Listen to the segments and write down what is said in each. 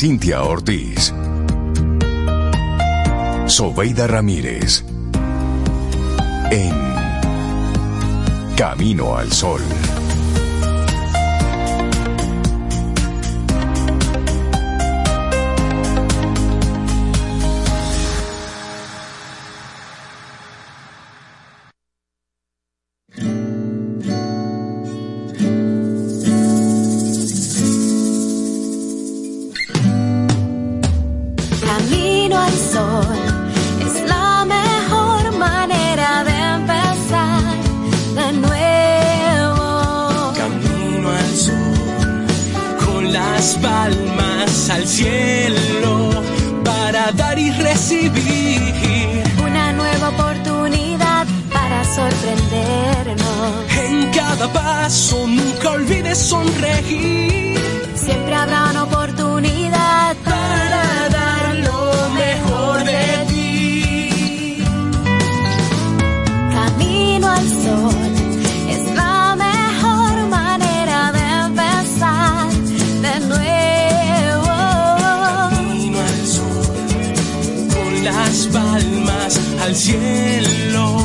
Cintia Ortiz. Sobeida Ramírez. En Camino al Sol. Cielo,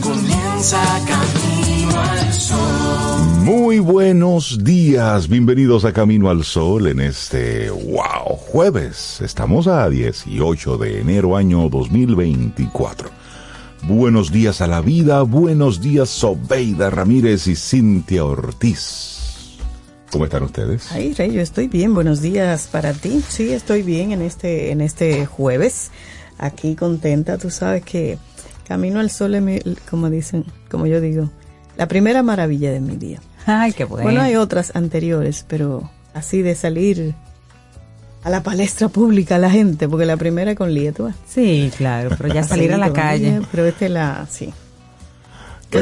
comienza camino al sol. Muy buenos días, bienvenidos a Camino al Sol en este, wow, jueves. Estamos a 18 de enero año 2024. Buenos días a la vida, buenos días Sobeida Ramírez y Cintia Ortiz. ¿Cómo están ustedes? Ay, Rey, yo estoy bien. Buenos días para ti. Sí, estoy bien en este, en este jueves. Aquí contenta. Tú sabes que Camino al Sol es, mi- como dicen, como yo digo, la primera maravilla de mi día. Ay, qué bueno. Bueno, hay otras anteriores, pero así de salir a la palestra pública a la gente, porque la primera con Lieto. Sí, claro, pero ya salir a la calle. Pero esta es la, sí.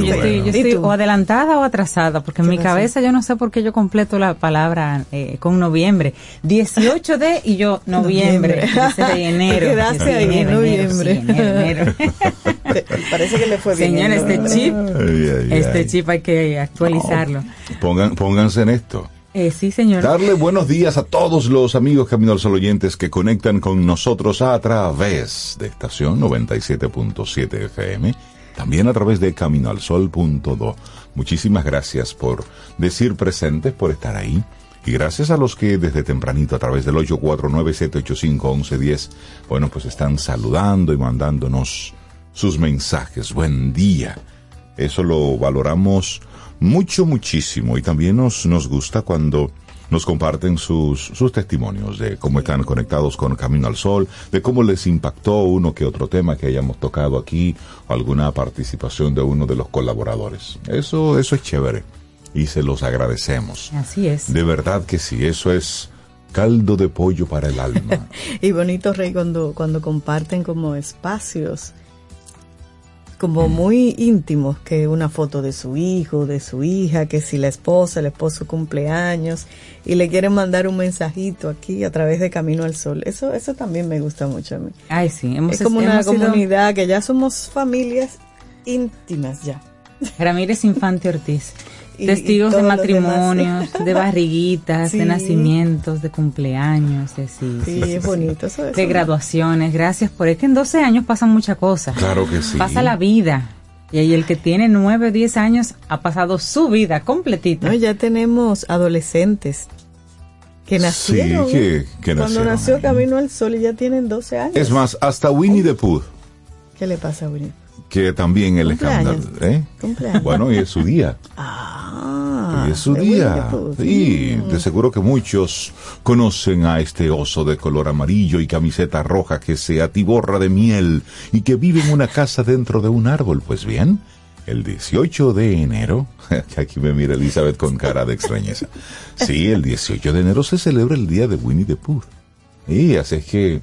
Qué yo estoy, o adelantada o atrasada, porque en ¿Qué mi cabeza yo no sé por qué yo completo la palabra eh, con noviembre. 18 de y yo noviembre, Noviembre. de enero. Ahí, enero, enero, noviembre. sí, enero, enero. Parece que le fue bien. Señor, este chip, Ay, ay, este ay. chip hay que actualizarlo. Pongan, pónganse en esto. Eh, sí, señor. Darle buenos días a todos los amigos Camino al Sol oyentes que conectan con nosotros a través de estación 97.7 FM, también a través de caminoalsol.do. Muchísimas gracias por decir presentes, por estar ahí. Y gracias a los que desde tempranito a través del 849-785-1110, bueno, pues están saludando y mandándonos sus mensajes. Buen día. Eso lo valoramos mucho, muchísimo. Y también nos, nos gusta cuando nos comparten sus, sus testimonios de cómo están conectados con Camino al Sol, de cómo les impactó uno que otro tema que hayamos tocado aquí, o alguna participación de uno de los colaboradores. Eso, eso es chévere. Y se los agradecemos. Así es. De verdad que sí, eso es caldo de pollo para el alma. Y bonito, Rey, cuando, cuando comparten como espacios como muy íntimos, que una foto de su hijo, de su hija, que si la esposa, el esposo cumpleaños, y le quieren mandar un mensajito aquí a través de Camino al Sol. Eso, eso también me gusta mucho a mí. Ay, sí. Hemos, es como una sido comunidad que ya somos familias íntimas ya. Ramírez Infante Ortiz. Y- Testigos y de matrimonios, de barriguitas, Sí. de nacimientos, de cumpleaños, de sí, Sí, es bonito. Eso, eso de graduaciones. Gracias por es que en 12 años pasan muchas cosas. Claro que sí. Pasa la vida. Y ahí el que tiene 9 o 10 años ha pasado su vida completita. No, ya tenemos adolescentes que nacieron. Sí, que- que Cuando nacieron nació ahí. Camino al Sol y ya tienen 12 años. Es más, hasta Winnie the Pooh, ¿Qué le pasa a Winnie? Que también el Cumpleaños. escándalo. ¿eh? Cumpleaños. Bueno, y es su día. Ah, y es su día. Mm. de seguro que muchos conocen a este oso de color amarillo y camiseta roja que se atiborra de miel y que vive en una casa dentro de un árbol. Pues bien, el 18 de enero, aquí me mira Elizabeth con cara de extrañeza. Sí, el 18 de enero se celebra el día de Winnie the Pooh. Y así es que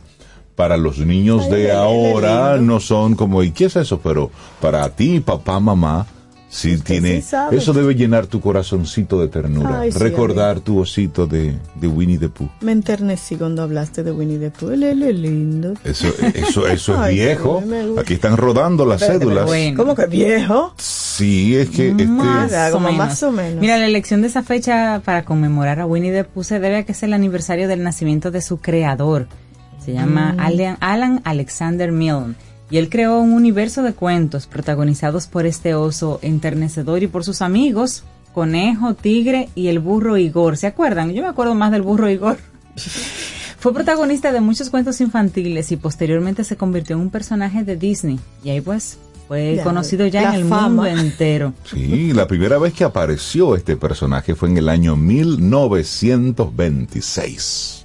para los niños Ay, de ahora no son como, ¿y qué es eso? Pero para ti, papá, mamá, Sí, Usted tiene. sí eso debe llenar tu corazoncito de ternura. Ay, sí, recordar tu osito de, de Winnie the Pooh. Me enternecí cuando hablaste de Winnie the Pooh. Es lindo. Eso, eso, eso es Ay, viejo. Aquí están rodando las cédulas. bueno. ¿Cómo que viejo? Sí, es que este, como más o menos. Mira, la elección de esa fecha para conmemorar a Winnie the Pooh se debe a que es el aniversario del nacimiento de su creador. Se llama Mm. Alan, Alan Alexander Milne. Y él creó un universo de cuentos protagonizados por este oso enternecedor y por sus amigos, Conejo, Tigre y el burro Igor. ¿Se acuerdan? Yo me acuerdo más del burro Igor. Fue protagonista de muchos cuentos infantiles y posteriormente se convirtió en un personaje de Disney. Y ahí pues fue Ya, conocido ya en el fama. mundo entero. Sí, la primera vez que apareció este personaje fue en el año 1926.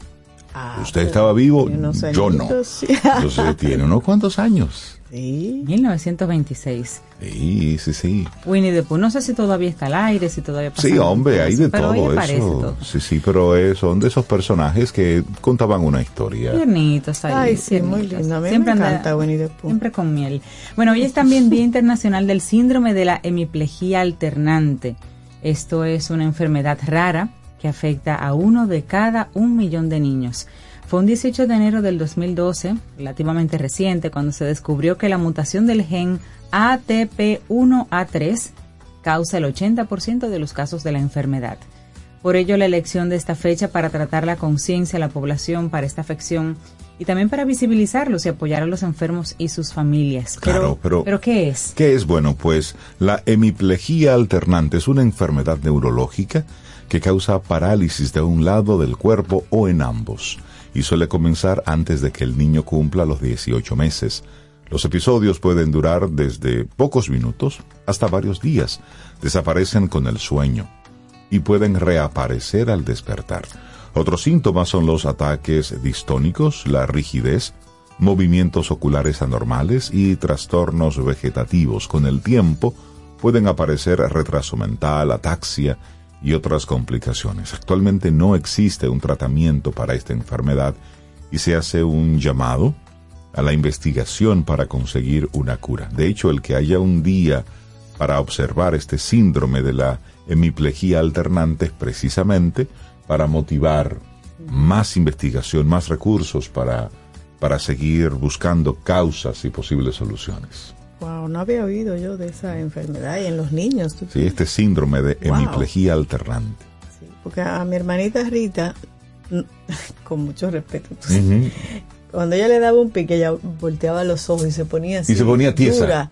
Ah, Usted estaba vivo, yo no. Entonces tiene unos cuantos años. Sí. 1926. Sí, sí, sí. Winnie the Pooh. No sé si todavía está al aire, si todavía pasa. Sí, hombre, hay de pero todo eso. todo. Sí, sí, pero eh, son de esos personajes que contaban una historia. Tiernitos ahí. Ay, sí, muy lindo. A mí Siempre me anda- encanta Winnie the Pooh. Siempre con miel. Bueno, hoy es también Día Internacional del Síndrome de la Hemiplegia Alternante. Esto es una enfermedad rara que afecta a uno de cada un millón de niños. Fue un 18 de enero del 2012, relativamente reciente, cuando se descubrió que la mutación del gen ATP1A3 causa el 80% de los casos de la enfermedad. Por ello, la elección de esta fecha para tratar la conciencia a la población para esta afección y también para visibilizarlos y apoyar a los enfermos y sus familias. Claro, pero- ¿Pero qué es? ¿Qué es? Bueno, pues la hemiplegia alternante es una enfermedad neurológica que causa parálisis de un lado del cuerpo o en ambos y suele comenzar antes de que el niño cumpla los 18 meses. Los episodios pueden durar desde pocos minutos hasta varios días. Desaparecen con el sueño y pueden reaparecer al despertar. Otros síntomas son los ataques distónicos, la rigidez, movimientos oculares anormales y trastornos vegetativos. Con el tiempo pueden aparecer retraso mental, ataxia y otras complicaciones. Actualmente no existe un tratamiento para esta enfermedad y se hace un llamado a la investigación para conseguir una cura. De hecho, el que haya un día para observar este síndrome de la hemiplegia alternante es precisamente para motivar más investigación, más recursos para, para seguir buscando causas y posibles soluciones. Wow, no había oído yo de esa enfermedad y en los niños. ¿tú Sí, este síndrome de Wow. hemiplegia alternante. Sí, porque a mi hermanita Rita, con mucho respeto, cuando ella le daba un pique, ella volteaba los ojos y se ponía así. Y se ponía tiesa. dura.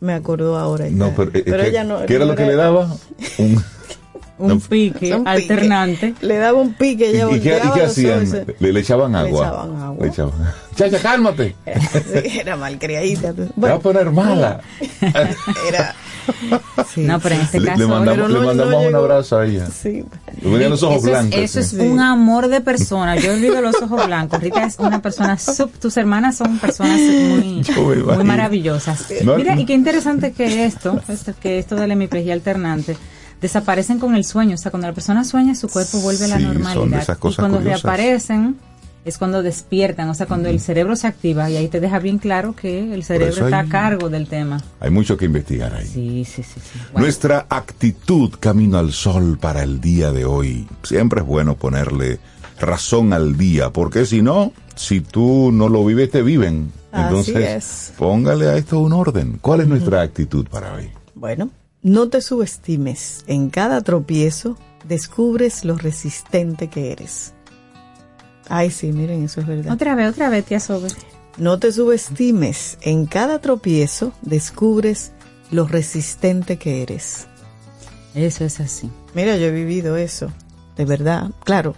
Me acordó ahora. No, pero, eh, ¿qué, ella no. qué era lo que le daba? Un- Un No, pique un pique. alternante. Le daba un pique, ¿Y, ella y qué, y volteaba qué los hacían? Le, le echaban agua. echaban agua. Le echaban- Chacha, cálmate. Sí, era malcriadita. Te va a Bueno, poner mala. era. Sí, No, pero en este Le, caso. le mandamos, le no un llegó. abrazo a ella. Sí. Le los ojos eso blancos. Es, eso es un amor de persona. Yo olvido los ojos blancos. Rita es una persona sub. Tus hermanas son personas muy, maravillosas. No, Mira, no. y qué interesante que esto, esto, que esto de la hemiplegia alternante desaparecen con el sueño. O sea, cuando la persona sueña, su cuerpo vuelve a la Sí, son de normalidad. y cuando curiosas. reaparecen es cuando despiertan, o sea, cuando el cerebro se activa y ahí te deja bien claro que el cerebro está hay- a cargo del tema. Hay mucho que investigar ahí. Sí, sí, sí. sí. Bueno, Nuestra actitud camino al sol para el día de hoy. Siempre es bueno ponerle razón al día, porque si no, si tú no lo vives, te viven. Así Entonces, es. póngale a esto un orden. ¿Cuál es nuestra actitud para hoy? Bueno, no te subestimes. En cada tropiezo descubres lo resistente que eres. Ay, sí, miren, eso es verdad. otra vez, otra vez, tía Sobe. No te subestimes. En cada tropiezo descubres lo resistente que eres. Eso es así. Mira, yo he vivido eso, de verdad. Claro,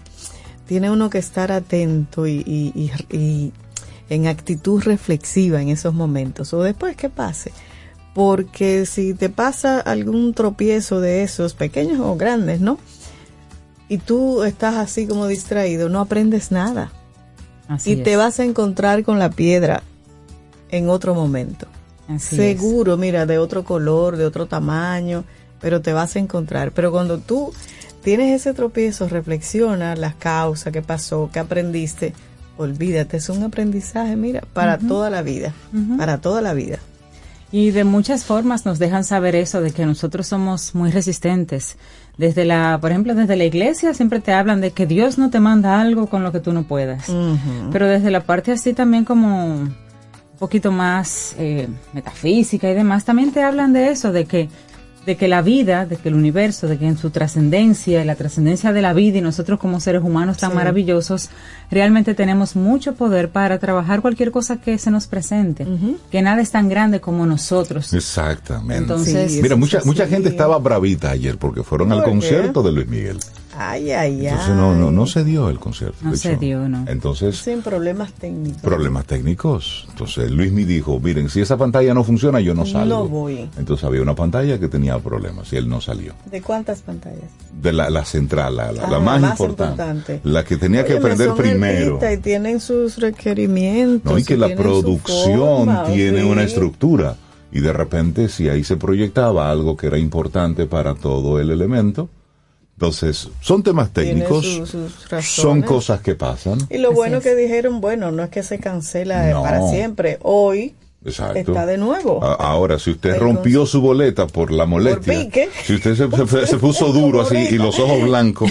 tiene uno que estar atento y, y- y- y en actitud reflexiva en esos momentos, o después que pase. Porque si te pasa algún tropiezo de esos, pequeños o grandes, ¿no? Y tú estás así como distraído, no aprendes nada. Así y te vas a encontrar con la piedra en otro momento. Así Seguro, mira, de otro color, de otro tamaño, pero te vas a encontrar. Pero cuando tú tienes ese tropiezo, reflexiona las causas, qué pasó, qué aprendiste, olvídate, es un aprendizaje, mira, para toda la vida, para toda la vida. Y de muchas formas nos dejan saber eso, de que nosotros somos muy resistentes. Desde la, por ejemplo, desde la iglesia siempre te hablan de que Dios no te manda algo con lo que tú no puedas. Pero desde la parte así también como un poquito más eh, metafísica y demás, también te hablan de eso, de que de que la vida, de que el universo, de que en su trascendencia, la trascendencia de la vida y nosotros como seres humanos tan maravillosos, realmente tenemos mucho poder para trabajar cualquier cosa que se nos presente, que nada es tan grande como nosotros. Exactamente. Entonces, Sí, Mira, mucha, mucha gente estaba bravita ayer porque fueron al concierto de Luis Miguel. Ay, ay, ay. Entonces no, no, no se dio el concierto. No se hecho. dio, no. Entonces, Sin problemas técnicos. problemas técnicos. Entonces Luis me dijo, miren, si esa pantalla no funciona, yo no salgo. No voy. Entonces había una pantalla que tenía problemas y él no salió. ¿De cuántas pantallas? De la, la central, la, la- Ah, la más, más importante, importante. La que tenía que Óyeme, prender son primero. Y tienen sus requerimientos. No, y que la producción forma, tiene sí. una estructura. Y de repente, si ahí se proyectaba algo que era importante para todo el elemento, entonces son temas técnicos, su- sus son cosas que pasan. Y lo bueno es. que dijeron, bueno, no es que se cancela No. para siempre. Hoy Exacto. está de nuevo. A- Ahora, si usted rompió su boleta por la molestia, pique. si usted se, se- se puso duro así y los ojos blancos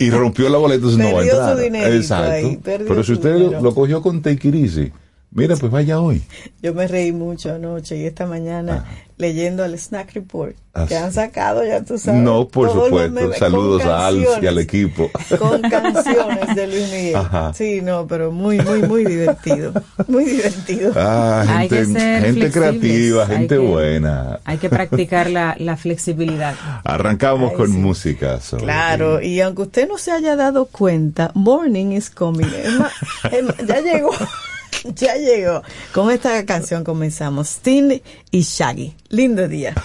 y rompió la boleta, no va a Perdió su entrar. dinerito Exacto. ahí, Pero si su usted dinero. lo cogió con take it easy, mira, pues vaya hoy. Yo me reí mucho anoche y esta mañana leyendo el Snack Report Ah, que sí. han sacado, ya tú sabes. No, por todos los supuesto. Saludos a Alf y al equipo. Con canciones de Luis Miguel. Ajá. Sí, no, pero muy, muy, muy divertido. Muy divertido. Ah, Hay gente, que ser gente creativa, hay gente que- buena. Hay que practicar la, la flexibilidad. Arrancamos Ay, con sí. música. sobre- Claro, y aunque usted no se haya dado cuenta, Morning is coming. Es más, es más, ya llegó, ya llegó. Con esta canción comenzamos. Sting y Shaggy. Lindo día.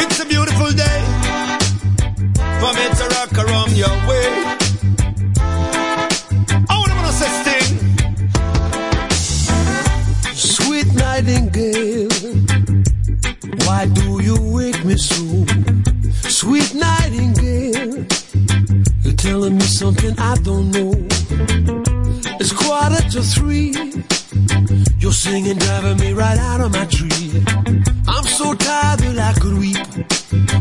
It's a beautiful day for me to rock around your way. I wanna wanna say sting. Sweet nightingale, why do you wake me so? Sweet nightingale, you're telling me something I don't know. It's quarter to three. You're singing, driving me right out of my tree. I'm so tired that I could weep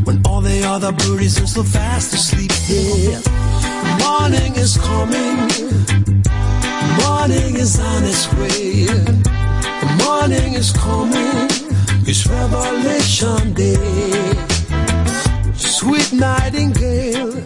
when all the other birdies are so fast asleep. Yeah, morning is coming. Morning is on its way. Morning is coming. It's Revelation Day. Sweet nightingale,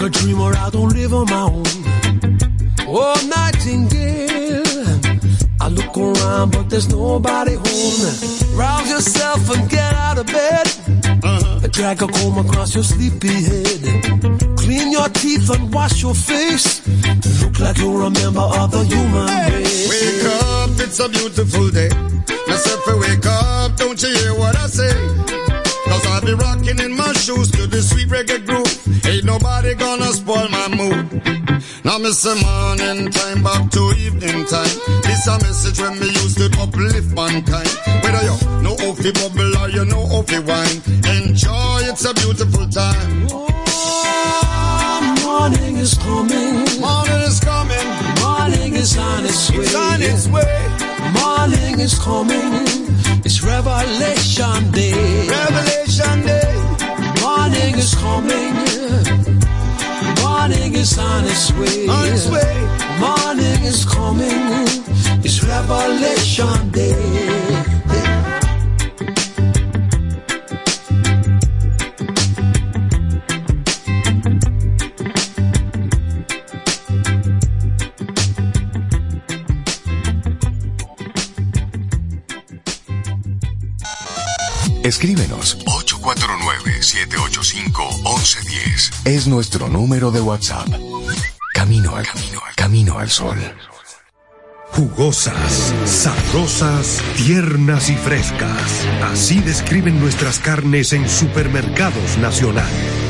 You a dream or I don't live on my own. Oh, Nightingale. I look around, but there's nobody home. Rouse yourself and get out of bed. Uh-huh. Drag a comb across your sleepy head. Clean your teeth and wash your face. Look like you're a member of the human race. Wake up, it's a beautiful day. Myself, wake up, don't you hear what I say? I'll be rocking in my shoes to the sweet reggae groove. Ain't nobody gonna spoil my mood. Now miss the morning time back to evening time. This a message when me used to uplift mankind. Whether you know how fi bubble or you know how fi wine. Enjoy, it's a beautiful time. Oh, morning is coming. Morning is coming. Morning is on its way. It's on its way. Morning is coming. It's Revelation Day. Revelation Day. Morning is coming. Morning is on its way. On its way. Morning is coming. It's Revelation Day. Escríbenos 849-785-1110. Es nuestro número de WhatsApp. Camino al camino, al camino al sol. Jugosas, sabrosas, tiernas y frescas. Así describen nuestras carnes en Supermercados Nacional.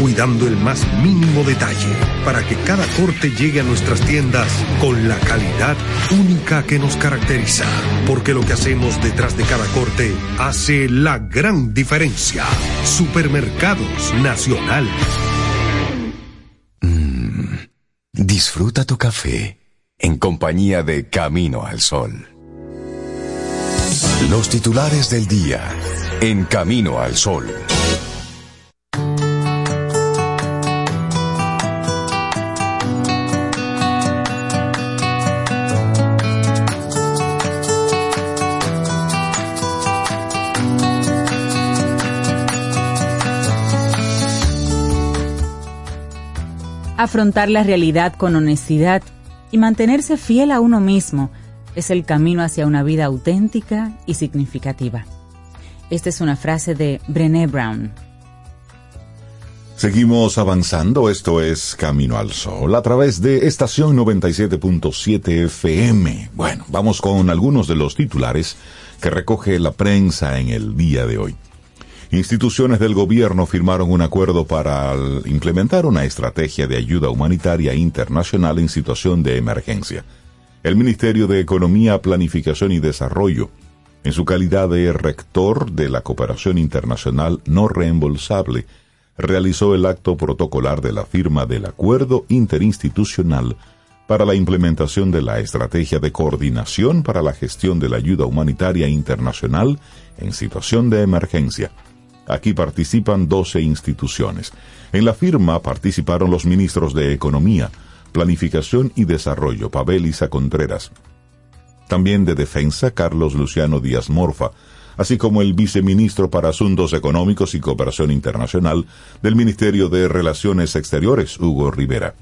cuidando el más mínimo detalle para que cada corte llegue a nuestras tiendas con la calidad única que nos caracteriza. Porque lo que hacemos detrás de cada corte hace la gran diferencia. Supermercados Nacional. Disfruta tu café en compañía de Camino al Sol. Los titulares del día en Camino al Sol. Afrontar la realidad con honestidad y mantenerse fiel a uno mismo es el camino hacia una vida auténtica y significativa. Esta es una frase de Brené Brown. Seguimos avanzando, esto es Camino al Sol a través de estación 97.7 FM. Bueno, vamos con algunos de los titulares que recoge la prensa en el día de hoy. Instituciones del gobierno firmaron un acuerdo para implementar una estrategia de ayuda humanitaria internacional en situación de emergencia. El Ministerio de Economía, Planificación y Desarrollo, en su calidad de rector de la cooperación internacional no reembolsable, realizó el acto protocolar de la firma del Acuerdo Interinstitucional para la implementación de la Estrategia de Coordinación para la Gestión de la Ayuda Humanitaria Internacional en situación de emergencia. Aquí participan 12 instituciones. En la firma participaron los ministros de Economía, Planificación y Desarrollo, Pavel Isa Contreras. También de Defensa, Carlos Luciano Díaz Morfa, así como el viceministro para Asuntos Económicos y Cooperación Internacional del Ministerio de Relaciones Exteriores, Hugo Rivera.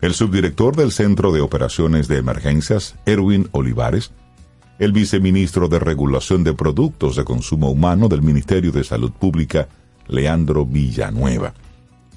El subdirector del Centro de Operaciones de Emergencias, Erwin Olivares, el viceministro de Regulación de Productos de Consumo Humano del Ministerio de Salud Pública, Leandro Villanueva.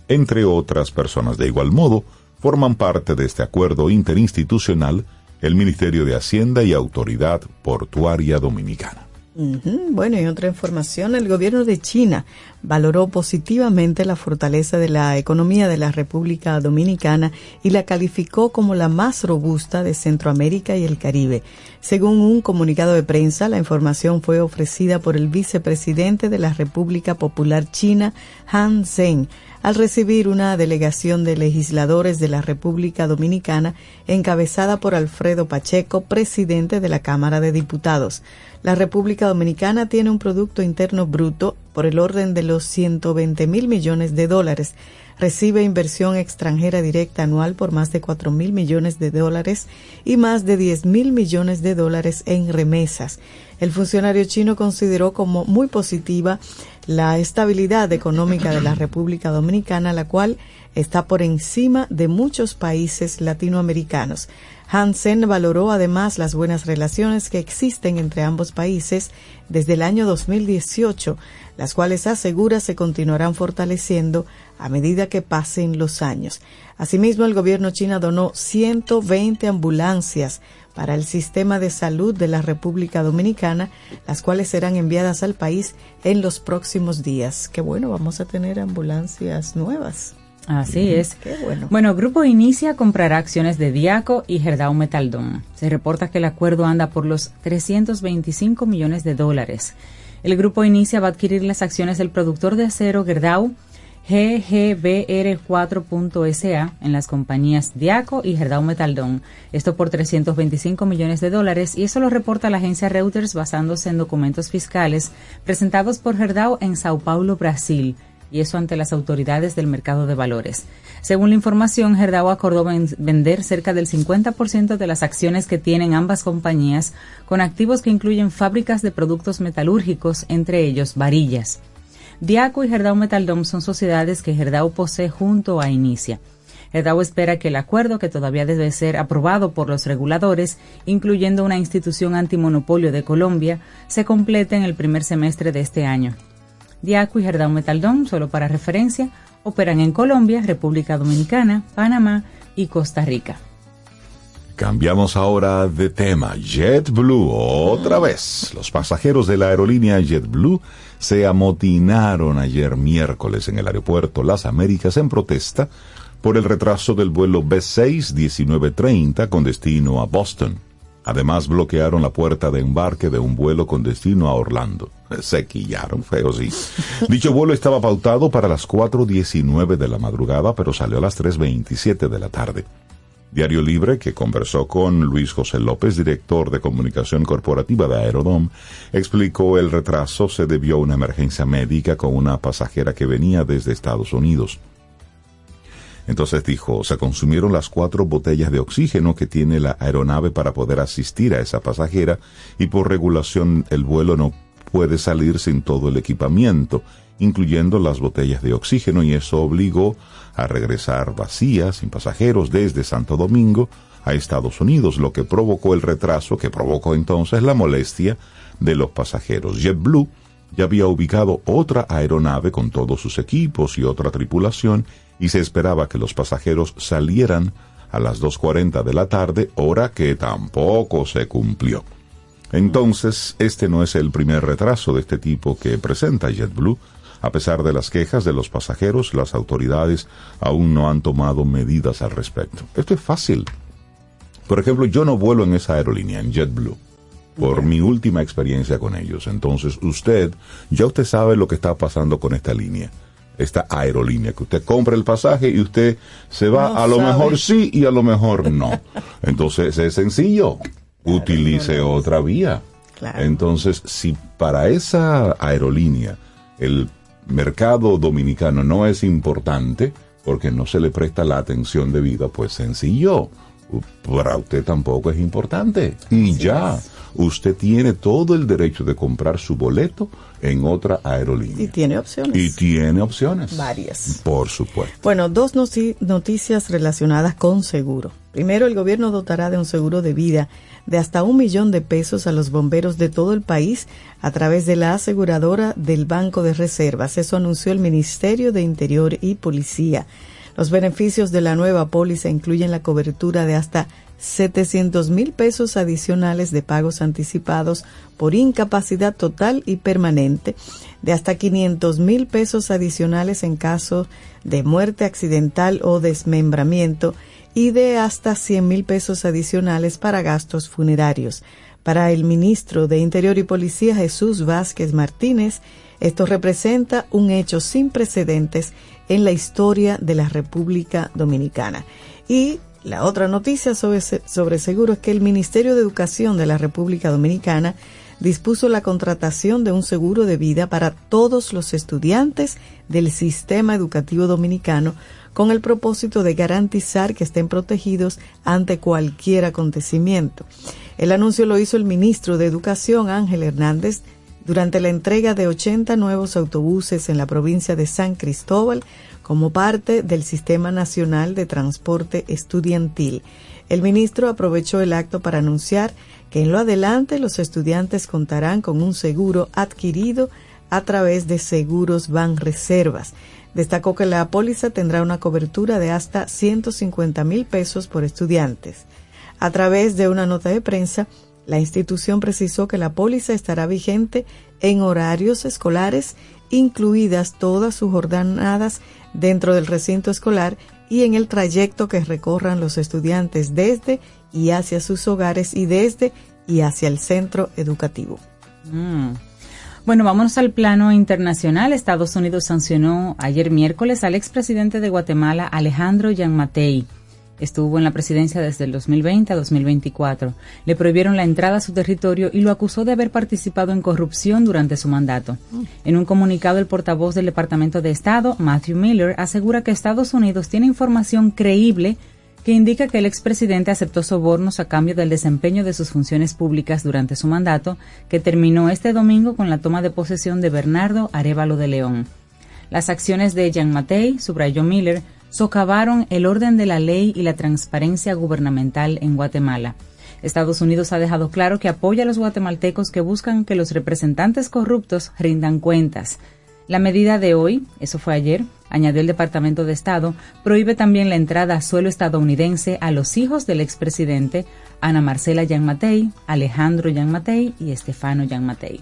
Entre otras personas de igual modo, forman parte de este acuerdo interinstitucional el Ministerio de Hacienda y Autoridad Portuaria Dominicana. Bueno, y otra información, el gobierno de China valoró positivamente la fortaleza de la economía de la República Dominicana y la calificó como la más robusta de Centroamérica y el Caribe. Según un comunicado de prensa, la información fue ofrecida por el vicepresidente de la República Popular China, Han Zheng, al recibir una delegación de legisladores de la República Dominicana encabezada por Alfredo Pacheco, presidente de la Cámara de Diputados. La República Dominicana tiene un Producto Interno Bruto por el orden de los 120 mil millones de dólares. Recibe inversión extranjera directa anual por más de 4 mil millones de dólares y más de 10 mil millones de dólares en remesas. El funcionario chino consideró como muy positiva la estabilidad económica de la República Dominicana, la cual está por encima de muchos países latinoamericanos. Hansen valoró además las buenas relaciones que existen entre ambos países desde el año 2018, las cuales asegura se continuarán fortaleciendo a medida que pasen los años. Asimismo, el gobierno chino donó 120 ambulancias para el sistema de salud de la República Dominicana, las cuales serán enviadas al país en los próximos días. Qué bueno, vamos a tener ambulancias nuevas. Así es. Qué bueno. Bueno, Grupo Inicia comprará acciones de Diaco y Gerdau Metaldón. Se reporta que el acuerdo anda por los 325 millones de dólares. El Grupo Inicia va a adquirir las acciones del productor de acero Gerdau GGBR4.SA en las compañías Diaco y Gerdau Metaldón. Esto por 325 millones de dólares y eso lo reporta la agencia Reuters basándose en documentos fiscales presentados por Gerdau en Sao Paulo, Brasil. y eso ante las autoridades del mercado de valores. Según la información, Gerdau acordó ven- vender cerca del 50% de las acciones que tienen ambas compañías con activos que incluyen fábricas de productos metalúrgicos, entre ellos varillas. Diaco y Gerdau Metaldom son sociedades que Gerdau posee junto a Inicia. Gerdau espera que el acuerdo, que todavía debe ser aprobado por los reguladores, incluyendo una institución antimonopolio de Colombia, se complete en el primer semestre de este año. Diaco y Gerdau Metaldom, solo para referencia, operan en Colombia, República Dominicana, Panamá y Costa Rica. Cambiamos ahora de tema. JetBlue, otra vez. Los pasajeros de la aerolínea JetBlue se amotinaron ayer miércoles en el aeropuerto Las Américas en protesta por el retraso del vuelo B6 1930 con destino a Boston. Además bloquearon la puerta de embarque de un vuelo con destino a Orlando. Se quillaron feo, sí. Dicho vuelo estaba pautado para las 4.19 de la madrugada, pero salió a las 3.27 de la tarde. Diario Libre, que conversó con Luis José López, director de comunicación corporativa de Aerodom, explicó el retraso se debió a una emergencia médica con una pasajera que venía desde Estados Unidos. Entonces dijo, se consumieron las cuatro botellas de oxígeno que tiene la aeronave para poder asistir a esa pasajera y por regulación el vuelo no puede salir sin todo el equipamiento, incluyendo las botellas de oxígeno y eso obligó a regresar vacías, sin pasajeros, desde Santo Domingo a Estados Unidos, lo que provocó el retraso que provocó entonces la molestia de los pasajeros. JetBlue ya había ubicado otra aeronave con todos sus equipos y otra tripulación y se esperaba que los pasajeros salieran a las 2.40 de la tarde, hora que tampoco se cumplió. Entonces, este no es el primer retraso de este tipo que presenta JetBlue. A pesar de las quejas de los pasajeros, las autoridades aún no han tomado medidas al respecto. Esto es fácil. Por ejemplo, yo no vuelo en esa aerolínea, en JetBlue, por mi última experiencia con ellos. Entonces, usted, ya usted sabe lo que está pasando con esta línea, esta aerolínea, que usted compra el pasaje y usted se va, No a lo sabe. mejor sí y a lo mejor no. Entonces, es sencillo. Utilice otra vía. Claro. Entonces, si para esa aerolínea el mercado dominicano no es importante, porque no se le presta la atención debida, pues sencillo. Para usted tampoco es importante. Y ya, usted tiene todo el derecho de comprar su boleto en otra aerolínea. Y tiene opciones. Y tiene opciones. Varias. Por supuesto. Bueno, dos noticias relacionadas con seguro. Primero, el gobierno dotará de un seguro de vida de hasta un millón de pesos a los bomberos de todo el país a través de la aseguradora del Banco de Reservas. Eso anunció el Ministerio de Interior y Policía. Los beneficios de la nueva póliza incluyen la cobertura de hasta 700 mil pesos adicionales de pagos anticipados por incapacidad total y permanente, de hasta 500 mil pesos adicionales en caso de muerte accidental o desmembramiento y de hasta 100 mil pesos adicionales para gastos funerarios. Para el ministro de Interior y Policía Jesús Vázquez Martínez, esto representa un hecho sin precedentes en la historia de la República Dominicana. Y la otra noticia sobre, sobre seguro es que el Ministerio de Educación de la República Dominicana dispuso la contratación de un seguro de vida para todos los estudiantes del sistema educativo dominicano con el propósito de garantizar que estén protegidos ante cualquier acontecimiento. El anuncio lo hizo el ministro de Educación, Ángel Hernández, durante la entrega de 80 nuevos autobuses en la provincia de San Cristóbal como parte del Sistema Nacional de Transporte Estudiantil. El ministro aprovechó el acto para anunciar que en lo adelante los estudiantes contarán con un seguro adquirido a través de Seguros Ban Reservas. Destacó que la póliza tendrá una cobertura de hasta 150 mil pesos por estudiantes. A través de una nota de prensa, la institución precisó que la póliza estará vigente en horarios escolares, incluidas todas sus jornadas dentro del recinto escolar y en el trayecto que recorran los estudiantes desde y hacia sus hogares y desde y hacia el centro educativo. Mm. Bueno, vámonos al plano internacional. Estados Unidos sancionó ayer miércoles al expresidente de Guatemala, Alejandro Yanmatei, Estuvo en la presidencia desde el 2020 a 2024. Le prohibieron la entrada a su territorio y lo acusó de haber participado en corrupción durante su mandato. En un comunicado, el portavoz del Departamento de Estado, Matthew Miller, asegura que Estados Unidos tiene información creíble que indica que el expresidente aceptó sobornos a cambio del desempeño de sus funciones públicas durante su mandato, que terminó este domingo con la toma de posesión de Bernardo Arevalo de León. Las acciones de Jean Matei, subrayó Miller, socavaron el orden de la ley y la transparencia gubernamental en Guatemala. Estados Unidos ha dejado claro que apoya a los guatemaltecos que buscan que los representantes corruptos rindan cuentas. La medida de hoy, eso fue ayer, añadió el Departamento de Estado, prohíbe también la entrada a suelo estadounidense a los hijos del expresidente Ana Marcela Yan Matei, Alejandro Yan Matei y Estefano Yan Matei.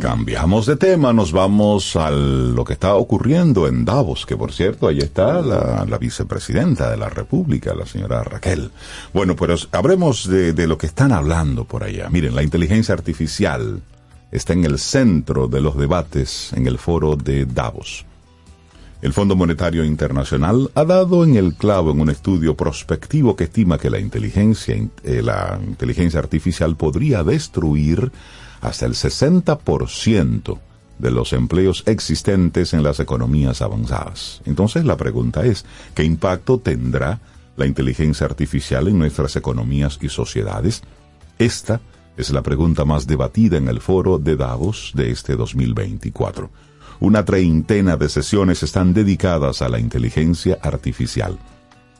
Cambiamos de tema, nos vamos a lo que está ocurriendo en Davos, que por cierto, ahí está la, vicepresidenta de la República, la señora Raquel. Bueno, pues hablemos de, de lo que están hablando por allá. Miren, la inteligencia artificial está en el centro de los debates en el foro de Davos. El Fondo Monetario Internacional ha dado en el clavo en un estudio prospectivo que estima que la inteligencia, eh, la inteligencia artificial podría destruir hasta el 60% de los empleos existentes en las economías avanzadas. Entonces la pregunta es, ¿qué impacto tendrá la inteligencia artificial en nuestras economías y sociedades? Esta es la pregunta más debatida en el foro de Davos de este 2024. Una treintena de sesiones están dedicadas a la inteligencia artificial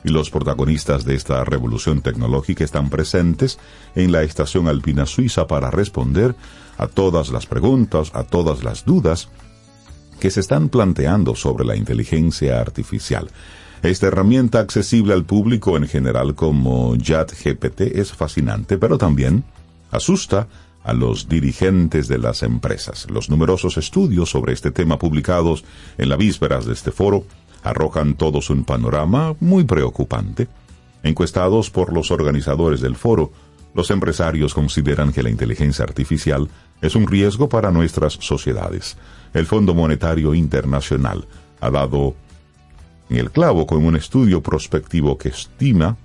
y los protagonistas de esta revolución tecnológica están presentes en la estación alpina suiza para responder a todas las preguntas, a todas las dudas que se están planteando sobre la inteligencia artificial. Esta herramienta accesible al público en general como GPT es fascinante, pero también asusta a los dirigentes de las empresas. Los numerosos estudios sobre este tema publicados en la vísperas de este foro arrojan todos un panorama muy preocupante. Encuestados por los organizadores del foro, los empresarios consideran que la inteligencia artificial es un riesgo para nuestras sociedades. El Fondo Monetario Internacional ha dado en el clavo con un estudio prospectivo que estima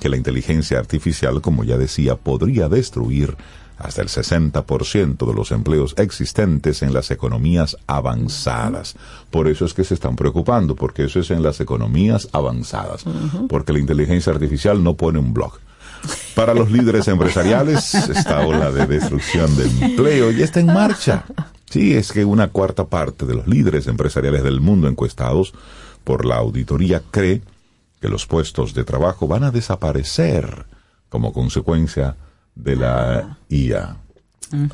que la inteligencia artificial, como ya decía, podría destruir hasta el 60% de los empleos existentes en las economías avanzadas. Por eso es que se están preocupando, porque eso es en las economías avanzadas, porque la inteligencia artificial no pone un blog. Para los líderes empresariales, esta ola de destrucción de empleo ya está en marcha. Sí, es que una cuarta parte de los líderes empresariales del mundo encuestados por la auditoría cree que los puestos de trabajo van a desaparecer como consecuencia de la IA.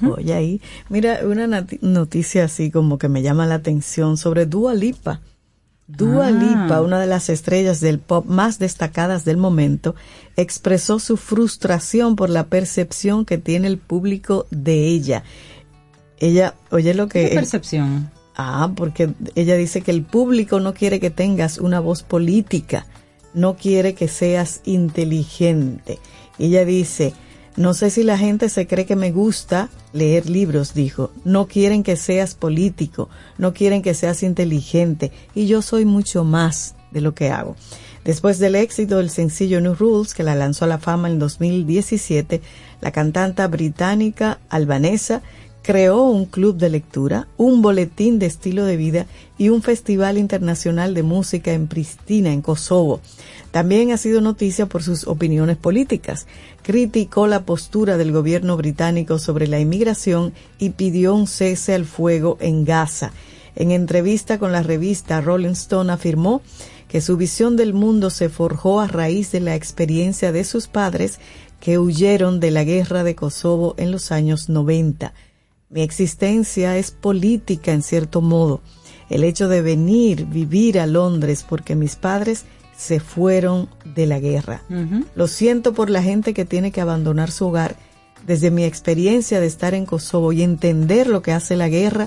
Oye, ahí, mira, una noticia así como que me llama la atención sobre Dua Lipa. Dua Ah. Lipa, una de las estrellas del pop más destacadas del momento, expresó su frustración por la percepción que tiene el público de ella. Ella, oye lo que... ¿Qué percepción? Ah, porque ella dice que el público no quiere que tengas una voz política, no quiere que seas inteligente. Ella dice, no sé si la gente se cree que me gusta leer libros, dijo, no quieren que seas político, no quieren que seas inteligente, y yo soy mucho más de lo que hago. Después del éxito del sencillo New Rules, que la lanzó a la fama en 2017, la cantante británica albanesa creó un club de lectura, un boletín de estilo de vida y un festival internacional de música en Pristina, en Kosovo. También ha sido noticia por sus opiniones políticas. Criticó la postura del gobierno británico sobre la inmigración y pidió un cese al fuego en Gaza. En entrevista con la revista Rolling Stone afirmó que su visión del mundo se forjó a raíz de la experiencia de sus padres que huyeron de la guerra de Kosovo en los años 90. Mi existencia es política en cierto modo. El hecho de venir, vivir a Londres porque mis padres se fueron de la guerra. Lo siento por la gente que tiene que abandonar su hogar. Desde mi experiencia de estar en Kosovo y entender lo que hace la guerra,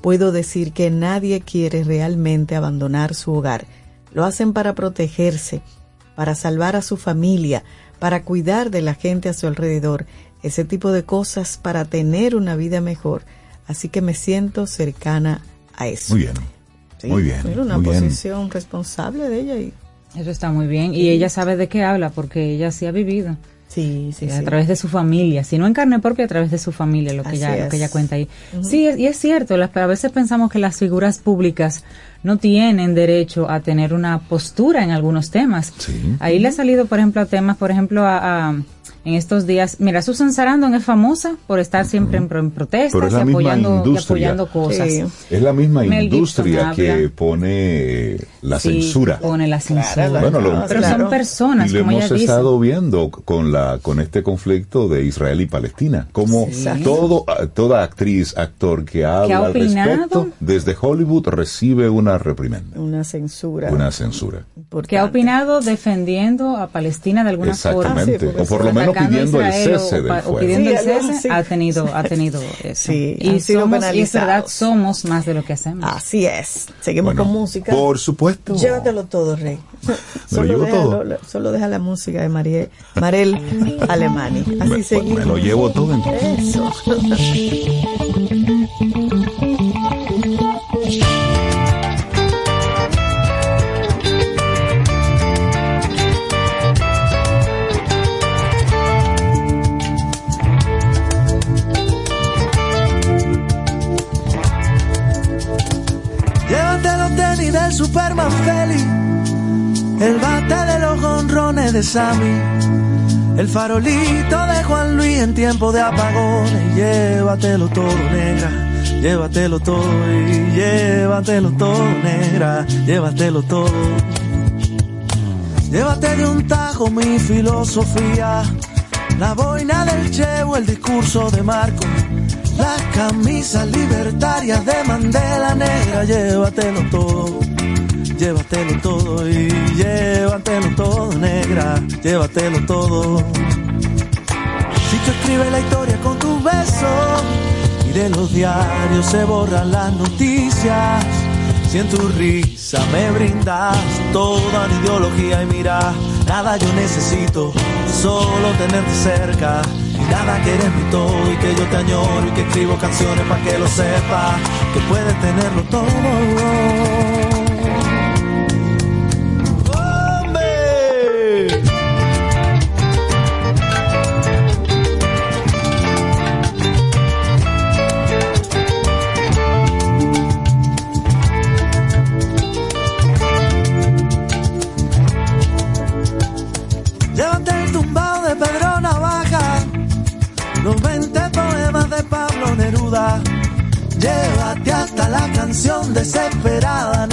puedo decir que nadie quiere realmente abandonar su hogar. Lo hacen para protegerse, para salvar a su familia, para cuidar de la gente a su alrededor, ese tipo de cosas para tener una vida mejor. Así que me siento cercana a eso. Muy bien. Sí, muy bien. Era una muy bien. posición responsable de ella y Eso está muy bien. Y ella sabe de qué habla porque ella sí ha vivido. Sí, sí, a sí. través de su familia, si no en carne propia, a través de su familia, lo que, Así ella, lo que ella cuenta ahí. Sí, es- y es cierto, las- a veces pensamos que las figuras públicas no tienen derecho a tener una postura en algunos temas. Sí. Ahí le ha salido, por ejemplo, a temas, por ejemplo, a, a- en estos días, mira, Susan Sarandon es famosa por estar siempre en, pro- en protestas y apoyando, y industria. apoyando cosas. Sí. Es la misma Mel Gibson industria que habla. pone la Sí, censura. Pone la censura. Bueno, lo- Pero Claro. son personas, y lo como hemos ella dice. estado viendo con la con este conflicto de Israel y Palestina como Sí. todo toda actriz actor que habla ha al opinado. respecto desde Hollywood recibe una reprimenda Una censura. una censura importante. que ha opinado defendiendo a Palestina de alguna forma. exactamente Ah, sí, o por sí. lo menos pidiendo el Israel o cese del o fuego pidiendo Sí, el cese así. ha tenido ha tenido eso Sí, y han sido somos y es verdad somos más de lo que hacemos Así es. Seguimos Bueno, con música. por supuesto Llévatelo todo, Rey. lo llevo todo? déjalo- solo deja la música de Marie, Marel Alemani. Así me, seguimos. me lo llevo todo entonces. Eso. de Sammy, el farolito de Juan Luis en tiempo de apagones. Llévatelo todo, negra, llévatelo todo y llévatelo todo, negra, llévatelo todo. Llévate de un tajo mi filosofía, la boina del Chevo, el discurso de Marco, las camisas libertarias de Mandela Negra, llévatelo todo, llévatelo todo y llévatelo todo, negra, llévatelo todo. Si tú escribes la historia con tus besos y de los diarios se borran las noticias, si en tu risa me brindas toda mi ideología y mira, nada yo necesito, solo tenerte cerca. Y nada que eres mi todo y que yo te añoro y que escribo canciones para que lo sepas, que puedes tenerlo todo. Llévate hasta la canción desesperada.